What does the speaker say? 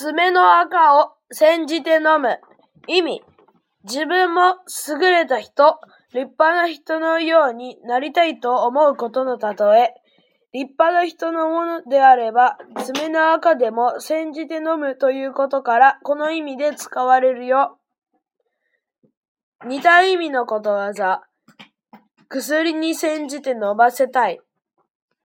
爪の赤を煎じて飲む。意味。自分も優れた人、立派な人のようになりたいと思うことのたとえ。立派な人のものであれば、爪の赤でも煎じて飲むということから、この意味で使われるよ。似た意味のことわざ。薬に煎じて飲ませたい。